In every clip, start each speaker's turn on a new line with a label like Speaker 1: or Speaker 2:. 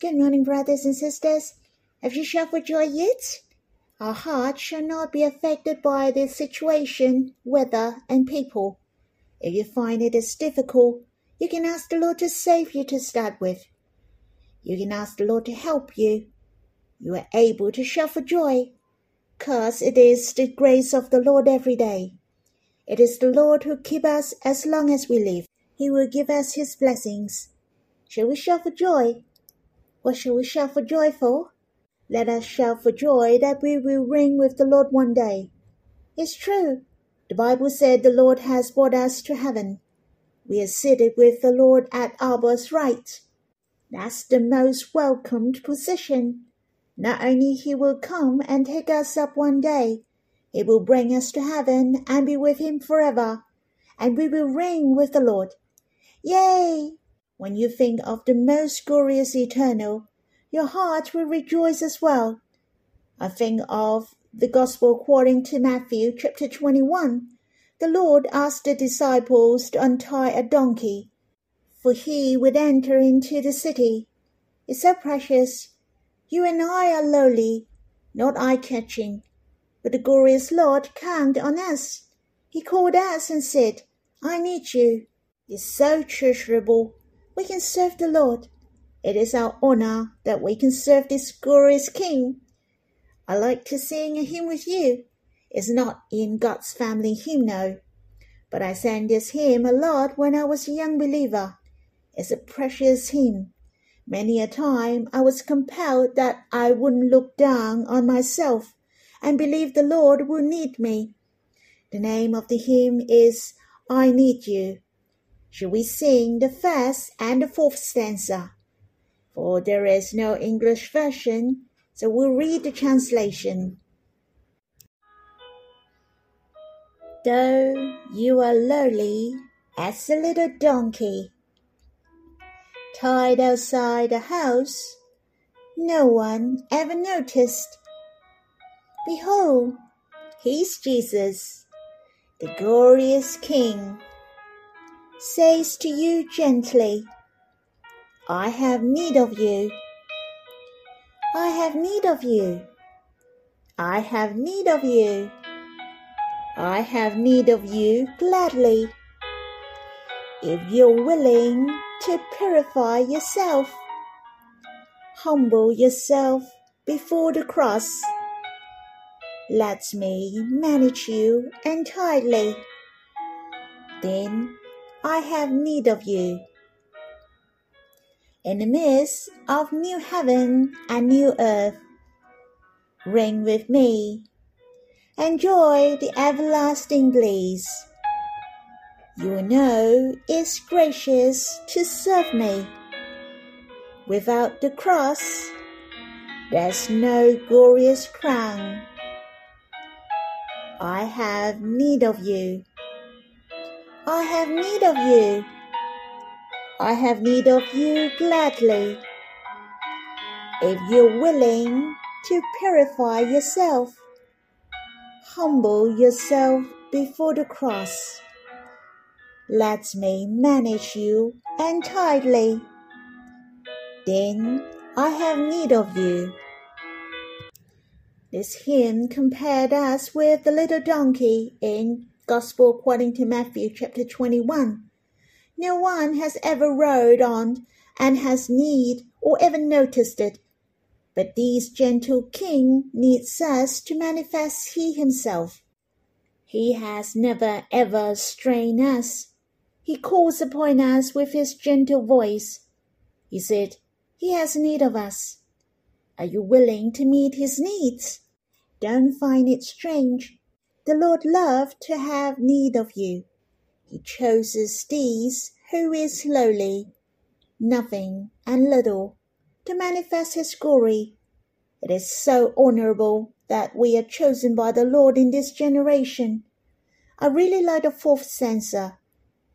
Speaker 1: Good morning, brothers and sisters. Have you shouted joy yet? Our hearts shall not be affected by the situation, weather, and people. If you find it is difficult, you can ask the Lord to save you to start with. You can ask the Lord to help you. You are able to shout for joy, cause it is the grace of the Lord every day. It is the Lord who keep us as long as we live. He will give us his blessings. Shall we shout for joy? What shall we shout for joy for? Let us shout for joy that we will reign with the Lord one day. It's true. The Bible said the Lord has brought us to heaven. We are seated with the Lord at Abba's right. That's the most welcomed position. Not only he will come and take us up one day, he will bring us to heaven and be with him forever, and we will reign with the Lord. Yay! When you think of the most glorious eternal, your heart will rejoice as well. I think of the Gospel according to Matthew chapter 21. The Lord asked the disciples to untie a donkey, for he would enter into the city. It's so precious. You and I are lowly, not eye-catching, but the glorious Lord counted on us. He called us and said, I need you. It's so treasurable we can serve the Lord. It is our honor that we can serve this glorious King. I like to sing a hymn with you. It's not in God's family hymnal, but I sang this hymn a lot when I was a young believer. It's a precious hymn. Many a time I was compelled that I wouldn't look down on myself and believe the Lord would need me. The name of the hymn is I Need You. Should we sing the first and the fourth stanza? For there is no English version, so we'll read the translation. Though you are lowly as a little donkey, tied outside the house, no one ever noticed. Behold, he's Jesus, the glorious King says to you gently, I have need of you. I have need of you. I have need of you. I have need of you gladly. If you're willing to purify yourself, humble yourself before the cross. Let me manage you entirely. Then I have need of you. In the midst of new heaven and new earth, reign with me. Enjoy the everlasting bliss. You know it's gracious to serve me. Without the cross, there's no glorious crown. I have need of you. I have need of you. I have need of you gladly. If you're willing to purify yourself, humble yourself before the cross. Let me manage you entirely. Then I have need of you. This hymn compared us with the little donkey in Gospel according to Matthew chapter 21. No one has ever rode on and has need or ever noticed it. But this gentle king needs us to manifest he himself. He has never ever strained us. He calls upon us with his gentle voice. He said, He has need of us. Are you willing to meet his needs? Don't find it strange the Lord loved to have need of you. He chooses these who is lowly, nothing and little, to manifest his glory. It is so honorable that we are chosen by the Lord in this generation. I really like the fourth stanza.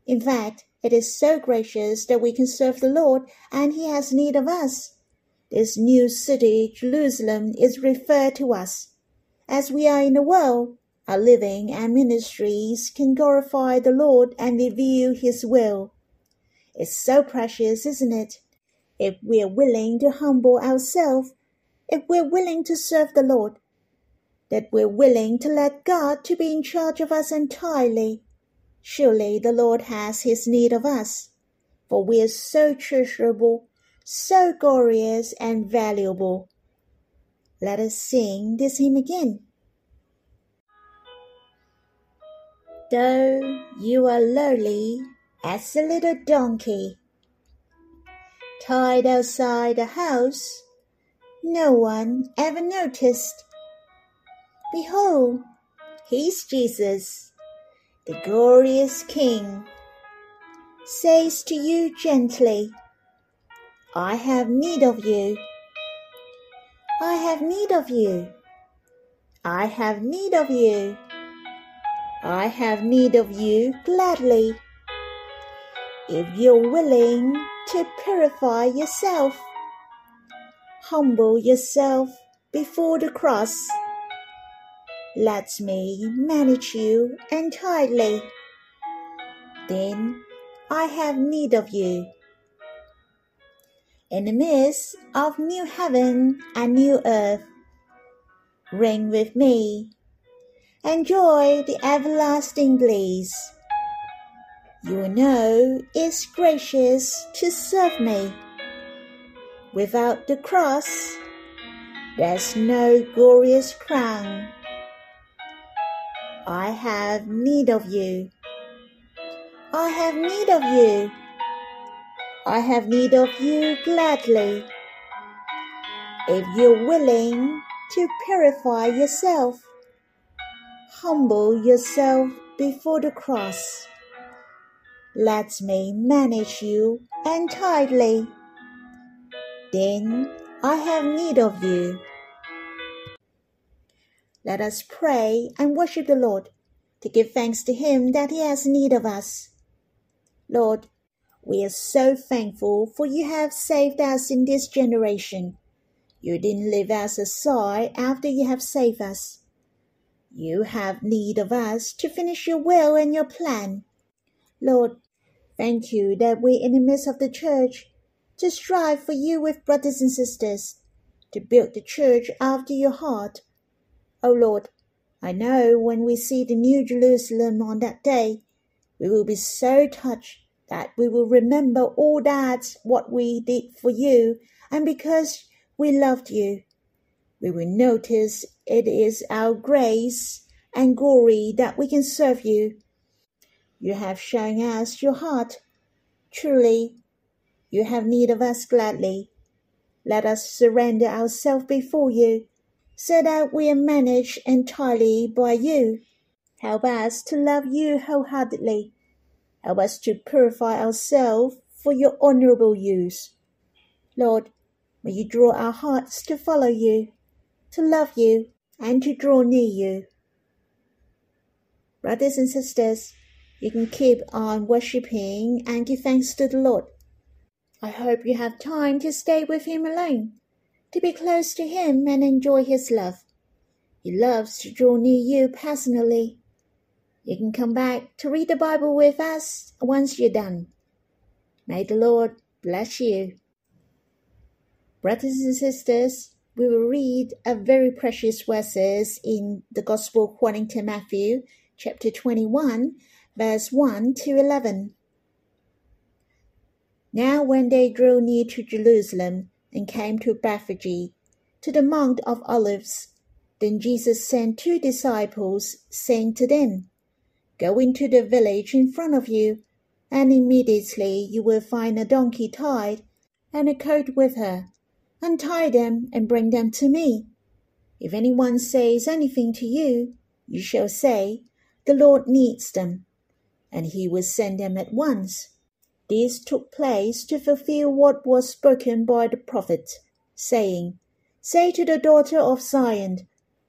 Speaker 1: In fact, it is so gracious that we can serve the Lord and he has need of us. This new city, Jerusalem, is referred to us. As we are in the world, our living and ministries can glorify the Lord and reveal His will. It's so precious, isn't it? if we're willing to humble ourselves, if we're willing to serve the Lord, that we're willing to let God to be in charge of us entirely, surely the Lord has his need of us, for we are so treasurable, so glorious and valuable. Let us sing this hymn again. Though you are lowly as a little donkey, tied outside the house, no one ever noticed. Behold, he's Jesus, the glorious King, says to you gently, I have need of you. I have need of you. I have need of you. I have need of you gladly. If you're willing to purify yourself, humble yourself before the cross. Let me manage you entirely. Then I have need of you. In the midst of new heaven and new earth, reign with me enjoy the everlasting bliss. You know it's gracious to serve me. Without the cross, there's no glorious crown. I have need of you. I have need of you. I have need of you gladly. If you're willing to purify yourself humble yourself before the cross. Let me manage you entirely. Then I have need of you. Let us pray and worship the Lord to give thanks to Him that He has need of us. Lord, we are so thankful for you have saved us in this generation. You didn't leave us aside after you have saved us. You have need of us to finish your will and your plan. Lord, thank you that we in the midst of the church to strive for you with brothers and sisters, to build the church after your heart. O oh Lord, I know when we see the New Jerusalem on that day, we will be so touched that we will remember all that what we did for you and because we loved you we will notice it is our grace and glory that we can serve you. You have shown us your heart. Truly, you have need of us gladly. Let us surrender ourselves before you, so that we are managed entirely by you. Help us to love you wholeheartedly. Help us to purify ourselves for your honorable use. Lord, may you draw our hearts to follow you to love you, and to draw near you. Brothers and sisters, you can keep on worshipping and give thanks to the Lord. I hope you have time to stay with Him alone, to be close to Him and enjoy His love. He loves to draw near you personally. You can come back to read the Bible with us once you're done. May the Lord bless you. Brothers and sisters, we will read a very precious verses in the Gospel according to Matthew, chapter 21, verse 1 to 11. Now, when they drew near to Jerusalem and came to Bethphage, to the Mount of Olives, then Jesus sent two disciples, saying to them, Go into the village in front of you, and immediately you will find a donkey tied, and a colt with her Untie them and bring them to me. If anyone says anything to you, you shall say, The Lord needs them, and he will send them at once. This took place to fulfill what was spoken by the prophet, saying, Say to the daughter of Zion,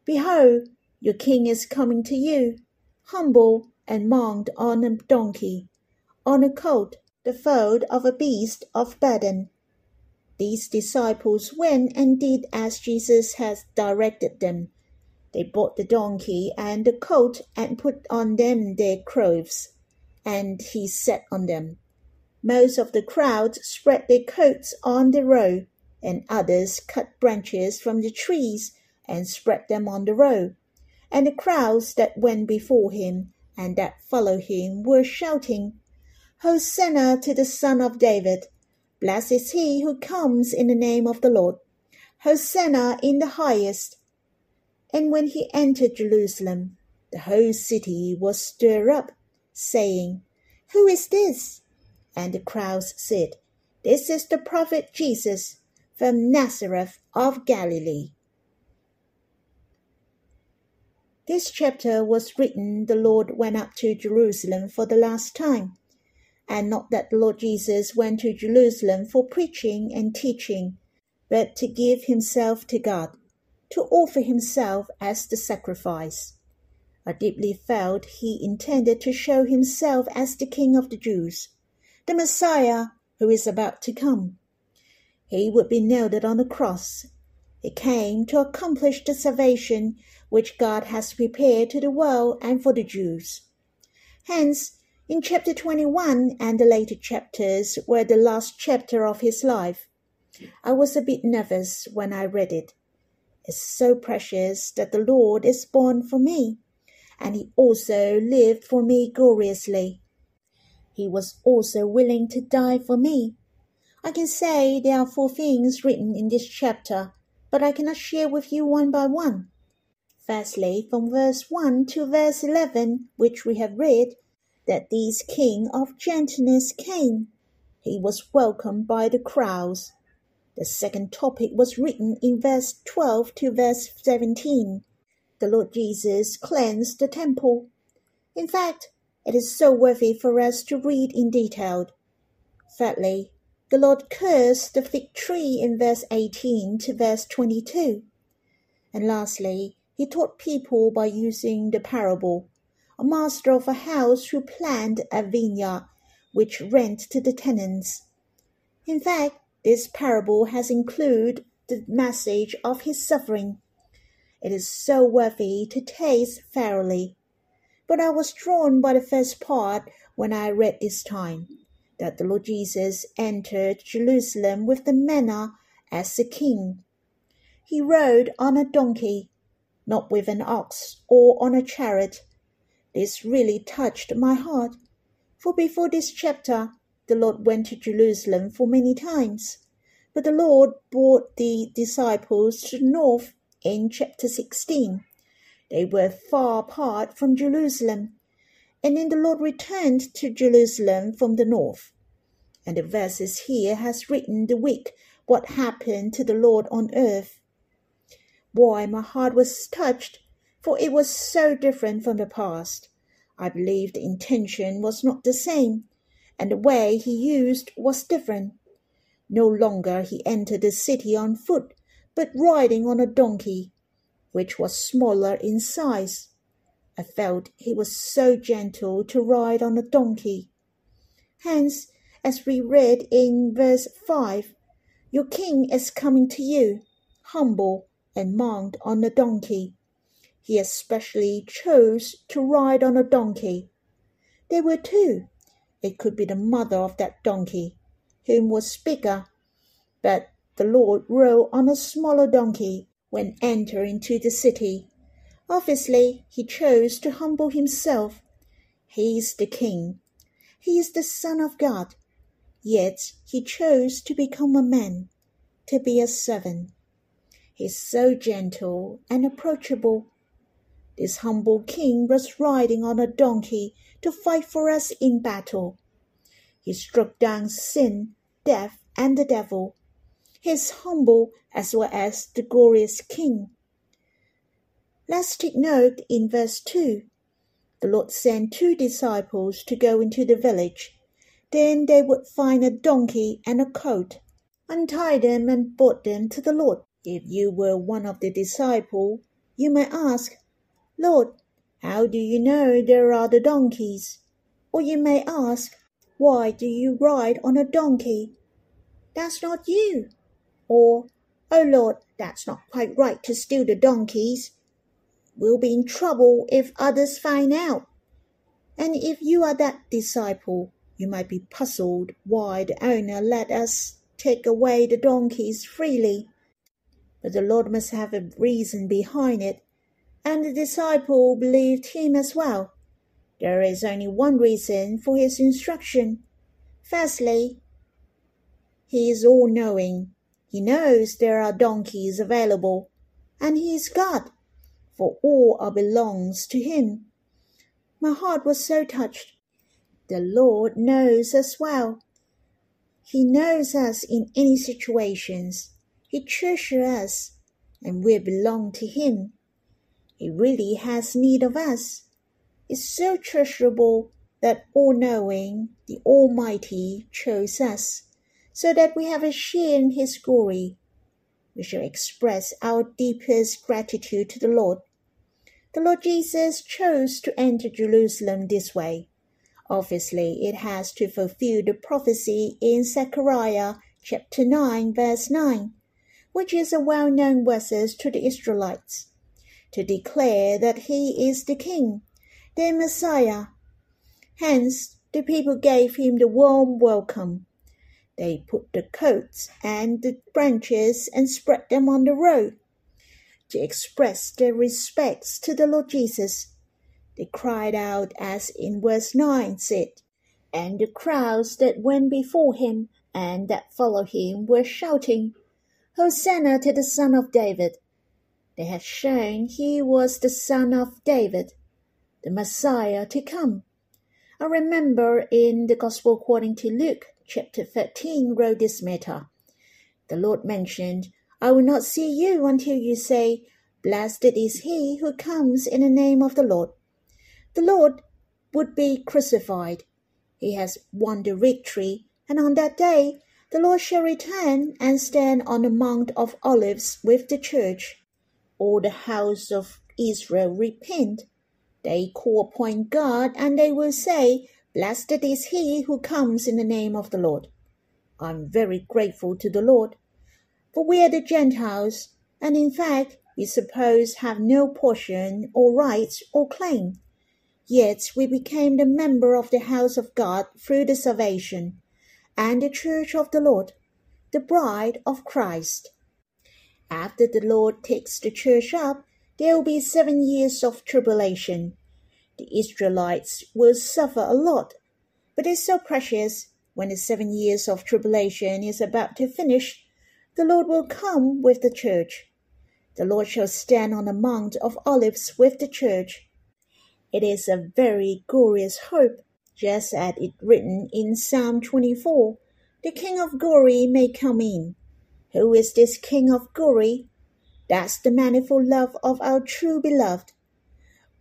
Speaker 1: Behold, your king is coming to you, humble and mounted on a donkey, on a colt, the foal of a beast of burden these disciples went and did as Jesus had directed them. They bought the donkey and the colt and put on them their clothes, and he sat on them. Most of the crowd spread their coats on the road, and others cut branches from the trees and spread them on the road. And the crowds that went before him and that followed him were shouting, Hosanna to the Son of David! Blessed is he who comes in the name of the Lord! Hosanna in the highest! And when he entered Jerusalem, the whole city was stirred up, saying, Who is this? And the crowds said, This is the prophet Jesus from Nazareth of Galilee. This chapter was written the Lord went up to Jerusalem for the last time, and not that the Lord Jesus went to Jerusalem for preaching and teaching, but to give himself to God, to offer himself as the sacrifice. I deeply felt he intended to show himself as the King of the Jews, the Messiah who is about to come. He would be nailed on the cross. He came to accomplish the salvation which God has prepared to the world and for the Jews. Hence, in chapter 21 and the later chapters were the last chapter of his life. I was a bit nervous when I read it. It's so precious that the Lord is born for me, and he also lived for me gloriously. He was also willing to die for me. I can say there are four things written in this chapter, but I cannot share with you one by one. Firstly, from verse 1 to verse 11, which we have read, that this king of gentleness came. He was welcomed by the crowds. The second topic was written in verse 12 to verse 17. The Lord Jesus cleansed the temple. In fact, it is so worthy for us to read in detail. Thirdly, the Lord cursed the fig tree in verse 18 to verse 22. And lastly, he taught people by using the parable. A master of a house who planted a vineyard which rent to the tenants. In fact, this parable has included the message of his suffering. It is so worthy to taste thoroughly but I was drawn by the first part when I read this time that the Lord Jesus entered Jerusalem with the manna as a king. He rode on a donkey, not with an ox or on a chariot. This really touched my heart, for before this chapter the Lord went to Jerusalem for many times. But the Lord brought the disciples to the north in chapter 16 they were far apart from Jerusalem. And then the Lord returned to Jerusalem from the north. And the verses here has written the week what happened to the Lord on earth. Boy, my heart was touched, for it was so different from the past. I believe the intention was not the same, and the way he used was different. No longer he entered the city on foot, but riding on a donkey, which was smaller in size. I felt he was so gentle to ride on a donkey. Hence, as we read in verse 5, your king is coming to you, humble and mounted on a donkey. He especially chose to ride on a donkey. There were two. It could be the mother of that donkey, whom was bigger, but the Lord rode on a smaller donkey when entering into the city. Obviously, he chose to humble himself. He is the king. He is the Son of God. Yet he chose to become a man, to be a servant. He is so gentle and approachable. This humble king was riding on a donkey to fight for us in battle. He struck down sin, death, and the devil he is humble as well as the glorious King. Let's take note in verse 2. The Lord sent two disciples to go into the village. Then they would find a donkey and a colt, untie them and brought them to the Lord. If you were one of the disciples, you may ask, Lord, how do you know there are the donkeys? Or you may ask, Why do you ride on a donkey? That's not you. Or, Oh Lord, that's not quite right to steal the donkeys. We'll be in trouble if others find out. And if you are that disciple, You might be puzzled why the owner let us take away the donkeys freely. But the Lord must have a reason behind it, and the disciple believed him as well. There is only one reason for his instruction. Firstly, he is all knowing. He knows there are donkeys available, and he is God, for all are belongs to him. My heart was so touched. The Lord knows us well. He knows us in any situations. He treasures us, and we belong to Him. He really has need of us. It's so treasurable that all knowing, the Almighty chose us, so that we have a share in His glory. We shall express our deepest gratitude to the Lord. The Lord Jesus chose to enter Jerusalem this way. Obviously, it has to fulfill the prophecy in Zechariah chapter 9, verse 9 which is a well-known verse to the Israelites, to declare that he is the king, their Messiah. Hence, the people gave him the warm welcome. They put the coats and the branches and spread them on the road to express their respects to the Lord Jesus. They cried out as in verse 9 said, and the crowds that went before him and that followed him were shouting, Hosanna to the Son of David. They had shown he was the Son of David, the Messiah to come. I remember in the Gospel according to Luke, chapter 13, wrote this matter. The Lord mentioned, I will not see you until you say, Blessed is he who comes in the name of the Lord. The Lord would be crucified. He has won the victory, and on that day the Lord shall return and stand on the Mount of Olives with the church. All the house of Israel repent. They call upon God, and they will say, Blessed is he who comes in the name of the Lord. I'm very grateful to the Lord, for we are the Gentiles, and in fact, we suppose have no portion or rights or claim. Yet we became the member of the house of God through the salvation and the church of the Lord, the bride of Christ. After the Lord takes the church up, there will be seven years of tribulation. The Israelites will suffer a lot, but it's so precious when the seven years of tribulation is about to finish, the Lord will come with the church. The Lord shall stand on the Mount of Olives with the church. It is a very glorious hope just as it written in Psalm 24, the King of glory may come in. Who is this King of glory? That's the manifold love of our true beloved.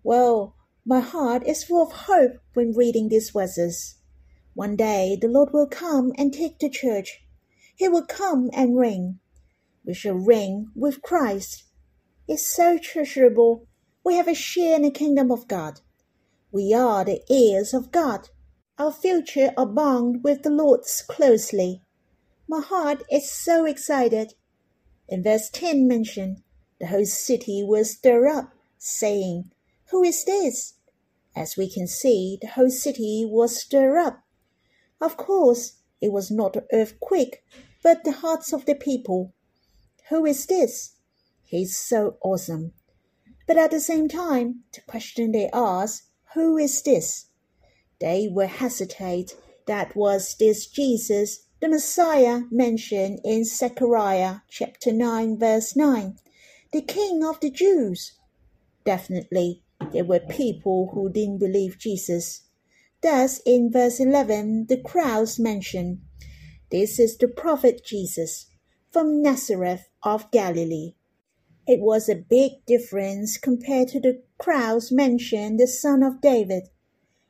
Speaker 1: Well, my heart is full of hope when reading these verses. One day the Lord will come and take the church. He will come and reign. We shall reign with Christ. It's so treasurable. We have a share in the kingdom of God. We are the heirs of God. Our future are bound with the Lord's closely. My heart is so excited. In verse 10 mentioned, the whole city will stir up, saying, Who is this? As we can see, the whole city was stirred up. Of course, it was not an earthquake, but the hearts of the people. Who is this? He's so awesome. But at the same time, the question they asked who is this? They will hesitate. That was this Jesus, the Messiah mentioned in Zechariah chapter 9, verse 9, the King of the Jews. Definitely, there were people who didn't believe Jesus. Thus, in verse 11, the crowds mention, This is the prophet Jesus from Nazareth of Galilee. It was a big difference compared to the crowds mention the son of David.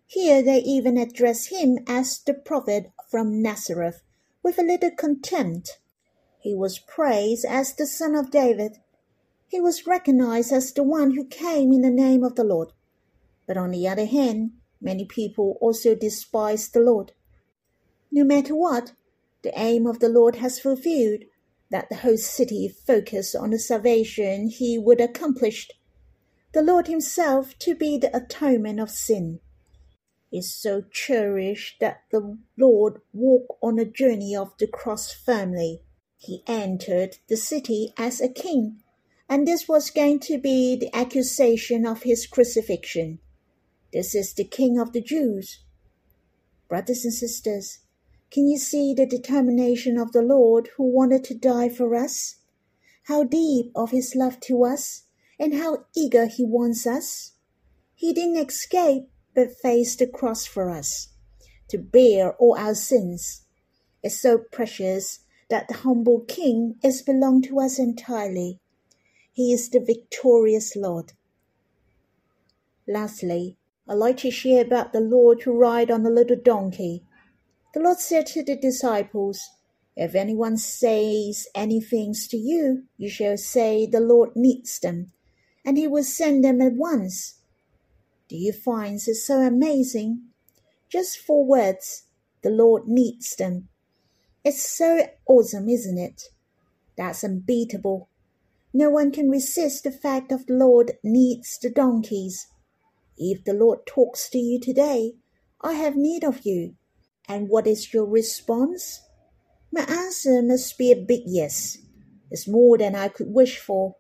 Speaker 1: Here they even address him as the prophet from Nazareth with a little contempt. He was praised as the son of David. He was recognized as the one who came in the name of the Lord. But on the other hand, many people also despise the Lord. No matter what, the aim of the Lord has fulfilled that the whole city focused on the salvation he would accomplish, the Lord himself to be the atonement of sin. Is so cherished that the Lord walked on a journey of the cross firmly. He entered the city as a king, and this was going to be the accusation of his crucifixion. This is the King of the Jews. Brothers and sisters, can you see the determination of the Lord who wanted to die for us? How deep of his love to us, and how eager he wants us? He didn't escape but faced the cross for us, to bear all our sins. is so precious that the humble King is belonged to us entirely. He is the victorious Lord. Lastly, I'd like to share about the Lord who ride on a little donkey. The Lord said to the disciples, If anyone says anything to you, you shall say the Lord needs them, and he will send them at once. Do you find it so amazing? Just four words, the Lord needs them. It's so awesome, isn't it? That's unbeatable. No one can resist the fact of the Lord needs the donkeys. If the Lord talks to you today, I have need of you. And what is your response? My answer must be a big yes. It's more than I could wish for.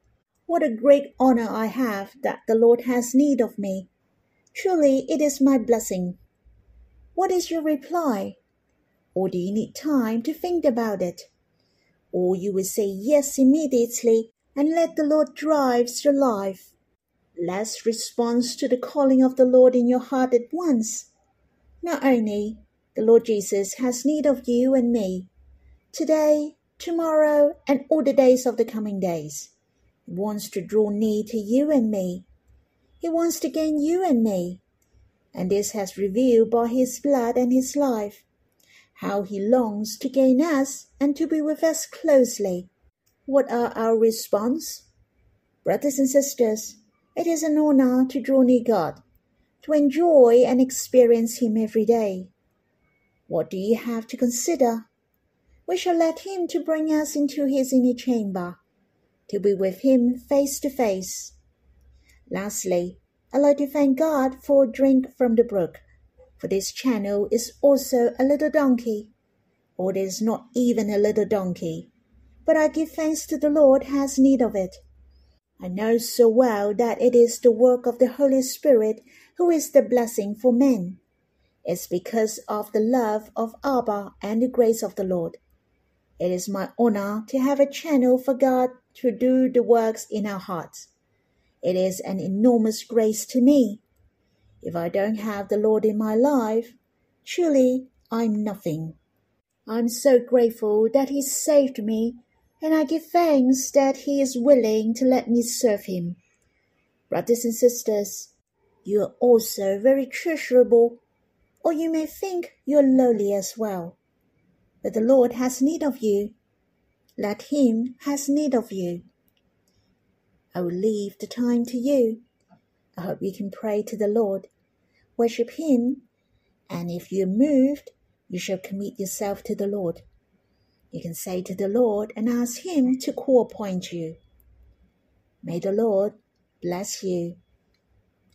Speaker 1: What a great honor I have that the Lord has need of me. Truly, it is my blessing. What is your reply? Or do you need time to think about it? Or you will say yes immediately and let the Lord drive your life. Let's respond to the calling of the Lord in your heart at once. Not only the Lord Jesus has need of you and me, today, tomorrow, and all the days of the coming days. He wants to draw near to you and me he wants to gain you and me. And this has revealed by his blood and his life how he longs to gain us and to be with us closely. What are our response? Brothers and sisters, it is an honor to draw near God, to enjoy and experience Him every day. What do you have to consider? We shall let Him to bring us into His inner chamber, to be with Him face to face. Lastly, I'd like to thank God for a drink from the brook, for this channel is also a little donkey, or it is not even a little donkey, but I give thanks to the Lord has need of it. I know so well that it is the work of the Holy Spirit who is the blessing for men. It's because of the love of Abba and the grace of the Lord. It is my honor to have a channel for God to do the works in our hearts. It is an enormous grace to me. If I don't have the Lord in my life, truly I'm nothing. I'm so grateful that He saved me, and I give thanks that He is willing to let me serve Him. Brothers and sisters, you are also very treasurable, or you may think you're lowly as well. But the Lord has need of you. Let Him has need of you. I will leave the time to you. I hope you can pray to the Lord, worship Him, and if you're moved, you shall commit yourself to the Lord. You can say to the Lord and ask Him to call upon you. May the Lord bless you.